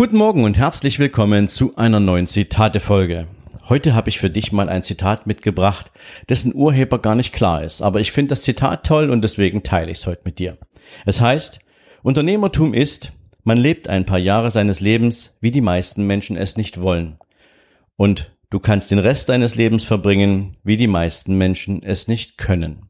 Guten Morgen und herzlich willkommen zu einer neuen Zitate-Folge. Heute habe ich für dich mal ein Zitat mitgebracht, dessen Urheber gar nicht klar ist, aber ich finde das Zitat toll und deswegen teile ich es heute mit dir. Es heißt, Unternehmertum ist, man lebt ein paar Jahre seines Lebens, wie die meisten Menschen es nicht wollen. Und du kannst den Rest deines Lebens verbringen, wie die meisten Menschen es nicht können.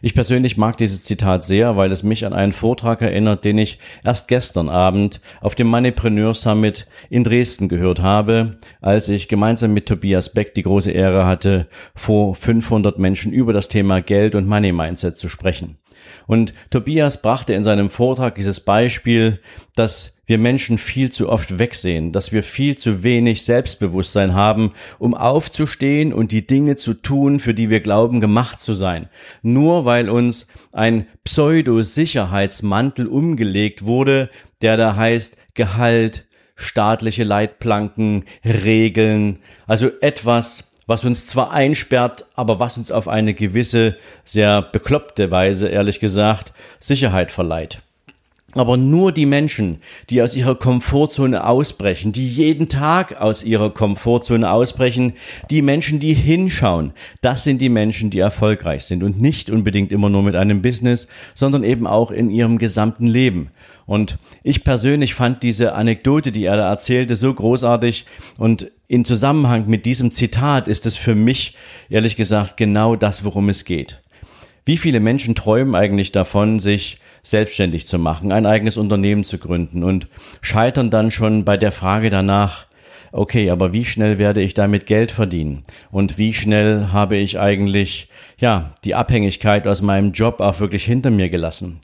Ich persönlich mag dieses Zitat sehr, weil es mich an einen Vortrag erinnert, den ich erst gestern Abend auf dem Moneypreneur Summit in Dresden gehört habe, als ich gemeinsam mit Tobias Beck die große Ehre hatte, vor 500 Menschen über das Thema Geld und Money Mindset zu sprechen. Und Tobias brachte in seinem Vortrag dieses Beispiel, dass wir Menschen viel zu oft wegsehen, dass wir viel zu wenig Selbstbewusstsein haben, um aufzustehen und die Dinge zu tun, für die wir glauben gemacht zu sein. Nur weil uns ein Pseudo-Sicherheitsmantel umgelegt wurde, der da heißt Gehalt, staatliche Leitplanken, Regeln, also etwas, was uns zwar einsperrt, aber was uns auf eine gewisse, sehr bekloppte Weise, ehrlich gesagt, Sicherheit verleiht. Aber nur die Menschen, die aus ihrer Komfortzone ausbrechen, die jeden Tag aus ihrer Komfortzone ausbrechen, die Menschen, die hinschauen, das sind die Menschen, die erfolgreich sind und nicht unbedingt immer nur mit einem Business, sondern eben auch in ihrem gesamten Leben. Und ich persönlich fand diese Anekdote, die er da erzählte, so großartig und in Zusammenhang mit diesem Zitat ist es für mich, ehrlich gesagt, genau das, worum es geht. Wie viele Menschen träumen eigentlich davon, sich selbstständig zu machen, ein eigenes Unternehmen zu gründen und scheitern dann schon bei der Frage danach, okay, aber wie schnell werde ich damit Geld verdienen? Und wie schnell habe ich eigentlich, ja, die Abhängigkeit aus meinem Job auch wirklich hinter mir gelassen?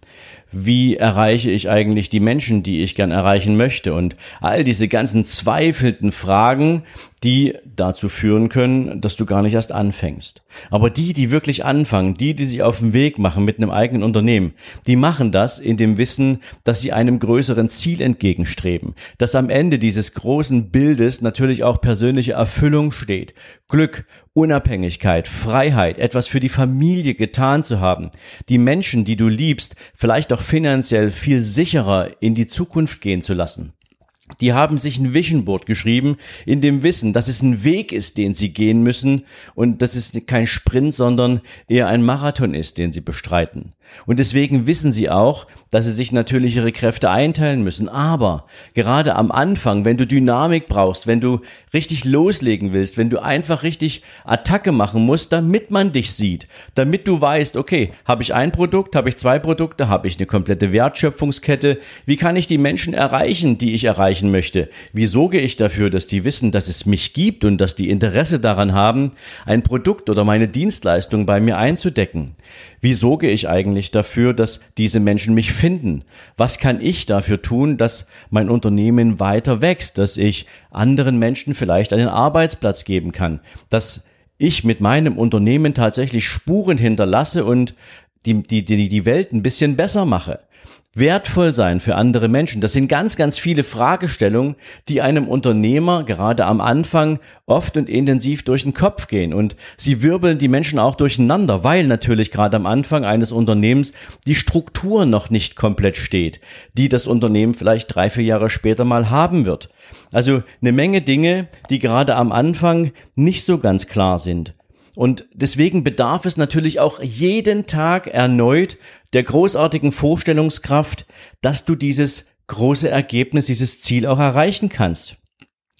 wie erreiche ich eigentlich die Menschen, die ich gern erreichen möchte und all diese ganzen zweifelnden Fragen, die dazu führen können, dass du gar nicht erst anfängst. Aber die, die wirklich anfangen, die, die sich auf den Weg machen mit einem eigenen Unternehmen, die machen das in dem Wissen, dass sie einem größeren Ziel entgegenstreben, dass am Ende dieses großen Bildes natürlich auch persönliche Erfüllung steht, Glück, Unabhängigkeit, Freiheit, etwas für die Familie getan zu haben, die Menschen, die du liebst, vielleicht auch finanziell viel sicherer in die Zukunft gehen zu lassen. Die haben sich ein Vision Board geschrieben, in dem Wissen, dass es ein Weg ist, den sie gehen müssen und dass es kein Sprint, sondern eher ein Marathon ist, den sie bestreiten. Und deswegen wissen sie auch, dass sie sich natürlich ihre Kräfte einteilen müssen. Aber gerade am Anfang, wenn du Dynamik brauchst, wenn du richtig loslegen willst, wenn du einfach richtig Attacke machen musst, damit man dich sieht, damit du weißt, okay, habe ich ein Produkt, habe ich zwei Produkte, habe ich eine komplette Wertschöpfungskette, wie kann ich die Menschen erreichen, die ich erreiche? Erreichen möchte, wie sorge ich dafür, dass die wissen, dass es mich gibt und dass die Interesse daran haben, ein Produkt oder meine Dienstleistung bei mir einzudecken? Wie sorge ich eigentlich dafür, dass diese Menschen mich finden? Was kann ich dafür tun, dass mein Unternehmen weiter wächst, dass ich anderen Menschen vielleicht einen Arbeitsplatz geben kann, dass ich mit meinem Unternehmen tatsächlich Spuren hinterlasse und die, die, die, die Welt ein bisschen besser mache wertvoll sein für andere Menschen? Das sind ganz, ganz viele Fragestellungen, die einem Unternehmer gerade am Anfang oft und intensiv durch den Kopf gehen. Und sie wirbeln die Menschen auch durcheinander, weil natürlich gerade am Anfang eines Unternehmens die Struktur noch nicht komplett steht, die das Unternehmen vielleicht drei, vier Jahre später mal haben wird. Also eine Menge Dinge, die gerade am Anfang nicht so ganz klar sind. Und deswegen bedarf es natürlich auch jeden Tag erneut der großartigen Vorstellungskraft, dass du dieses große Ergebnis, dieses Ziel auch erreichen kannst.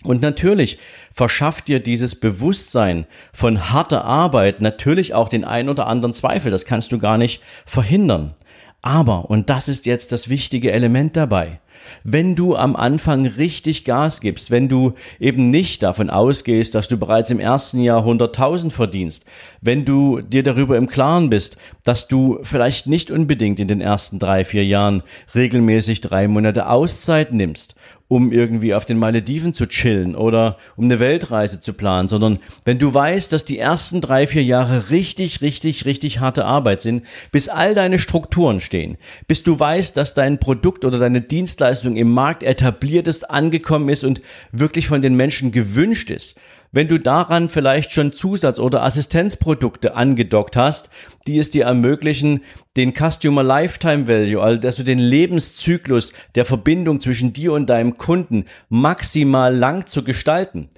Und natürlich verschafft dir dieses Bewusstsein von harter Arbeit natürlich auch den ein oder anderen Zweifel. Das kannst du gar nicht verhindern. Aber, und das ist jetzt das wichtige Element dabei, Wenn du am Anfang richtig Gas gibst, wenn du eben nicht davon ausgehst, dass du bereits im ersten Jahr 100.000 verdienst, wenn du dir darüber im Klaren bist, dass du vielleicht nicht unbedingt in den ersten drei, vier Jahren regelmäßig drei Monate Auszeit nimmst um irgendwie auf den Malediven zu chillen oder um eine Weltreise zu planen, sondern wenn du weißt, dass die ersten drei, vier Jahre richtig, richtig, richtig harte Arbeit sind, bis all deine Strukturen stehen, bis du weißt, dass dein Produkt oder deine Dienstleistung im Markt etabliert ist, angekommen ist und wirklich von den Menschen gewünscht ist, wenn du daran vielleicht schon Zusatz- oder Assistenzprodukte angedockt hast, die es dir ermöglichen, den Customer Lifetime Value, also den Lebenszyklus der Verbindung zwischen dir und deinem Kunden maximal lang zu gestalten.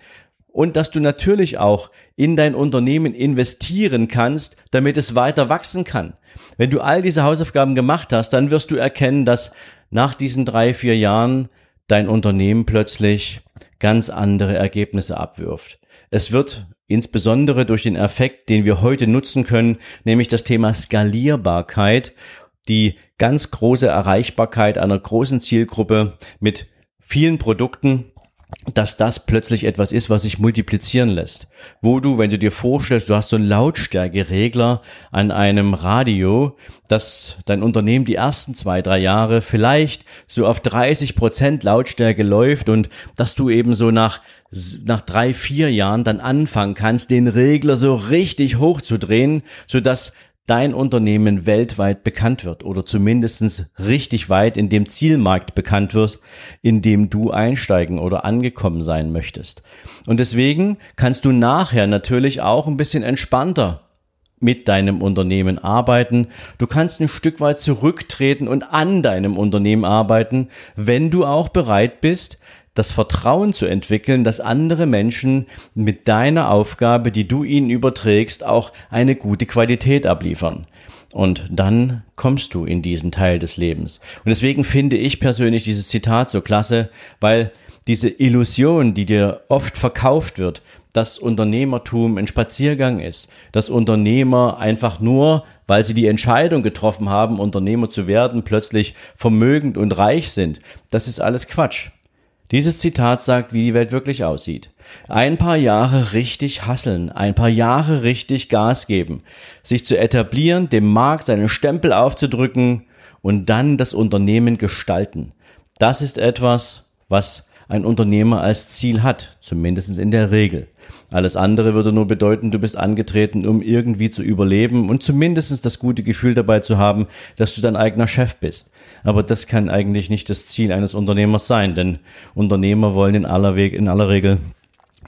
Und dass du natürlich auch in dein Unternehmen investieren kannst, damit es weiter wachsen kann. Wenn du all diese Hausaufgaben gemacht hast, dann wirst du erkennen, dass nach diesen drei, vier Jahren dein Unternehmen plötzlich ganz andere Ergebnisse abwirft. Es wird insbesondere durch den Effekt, den wir heute nutzen können, nämlich das Thema Skalierbarkeit, die ganz große Erreichbarkeit einer großen Zielgruppe mit vielen Produkten dass das plötzlich etwas ist, was sich multiplizieren lässt. Wo du, wenn du dir vorstellst, du hast so einen Lautstärkeregler an einem Radio, dass dein Unternehmen die ersten zwei, drei Jahre vielleicht so auf 30 Prozent Lautstärke läuft und dass du eben so nach, nach drei, vier Jahren dann anfangen kannst, den Regler so richtig hochzudrehen, so dass dein Unternehmen weltweit bekannt wird oder zumindestens richtig weit in dem Zielmarkt bekannt wird, in dem du einsteigen oder angekommen sein möchtest. Und deswegen kannst du nachher natürlich auch ein bisschen entspannter mit deinem Unternehmen arbeiten. Du kannst ein Stück weit zurücktreten und an deinem Unternehmen arbeiten, wenn du auch bereit bist, das Vertrauen zu entwickeln, dass andere Menschen mit deiner Aufgabe, die du ihnen überträgst, auch eine gute Qualität abliefern. Und dann kommst du in diesen Teil des Lebens. Und deswegen finde ich persönlich dieses Zitat so klasse, weil diese Illusion, die dir oft verkauft wird, dass Unternehmertum ein Spaziergang ist, dass Unternehmer einfach nur, weil sie die Entscheidung getroffen haben, Unternehmer zu werden, plötzlich vermögend und reich sind, das ist alles Quatsch. Dieses Zitat sagt, wie die Welt wirklich aussieht. Ein paar Jahre richtig hasseln, ein paar Jahre richtig Gas geben, sich zu etablieren, dem Markt seinen Stempel aufzudrücken und dann das Unternehmen gestalten. Das ist etwas, was ein Unternehmer als Ziel hat, zumindest in der Regel. Alles andere würde nur bedeuten, du bist angetreten, um irgendwie zu überleben und zumindest das gute Gefühl dabei zu haben, dass du dein eigener Chef bist. Aber das kann eigentlich nicht das Ziel eines Unternehmers sein, denn Unternehmer wollen in aller, Weg, in aller Regel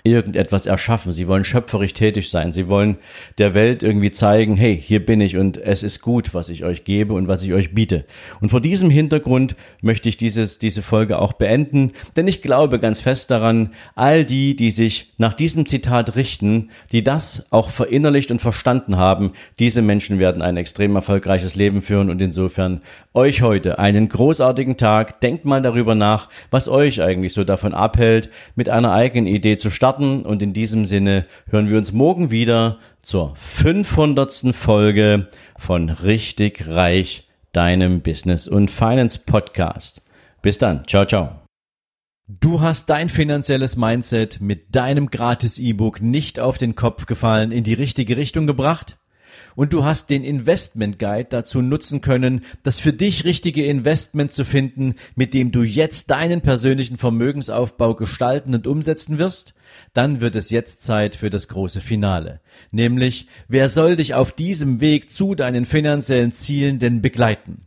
irgendetwas erschaffen. Sie wollen schöpferisch tätig sein. Sie wollen der Welt irgendwie zeigen, hey, hier bin ich und es ist gut, was ich euch gebe und was ich euch biete. Und vor diesem Hintergrund möchte ich dieses, diese Folge auch beenden, denn ich glaube ganz fest daran, all die, die sich nach diesem Zitat richten, die das auch verinnerlicht und verstanden haben, diese Menschen werden ein extrem erfolgreiches Leben führen und insofern euch heute einen großartigen Tag. Denkt mal darüber nach, was euch eigentlich so davon abhält, mit einer eigenen Idee zu starten starten und in diesem Sinne hören wir uns morgen wieder zur 500. Folge von Richtig Reich, deinem Business und Finance Podcast. Bis dann. Ciao, ciao. Du hast dein finanzielles Mindset mit deinem gratis E-Book nicht auf den Kopf gefallen, in die richtige Richtung gebracht? Und du hast den Investment Guide dazu nutzen können, das für dich richtige Investment zu finden, mit dem du jetzt deinen persönlichen Vermögensaufbau gestalten und umsetzen wirst, dann wird es jetzt Zeit für das große Finale. Nämlich, wer soll dich auf diesem Weg zu deinen finanziellen Zielen denn begleiten?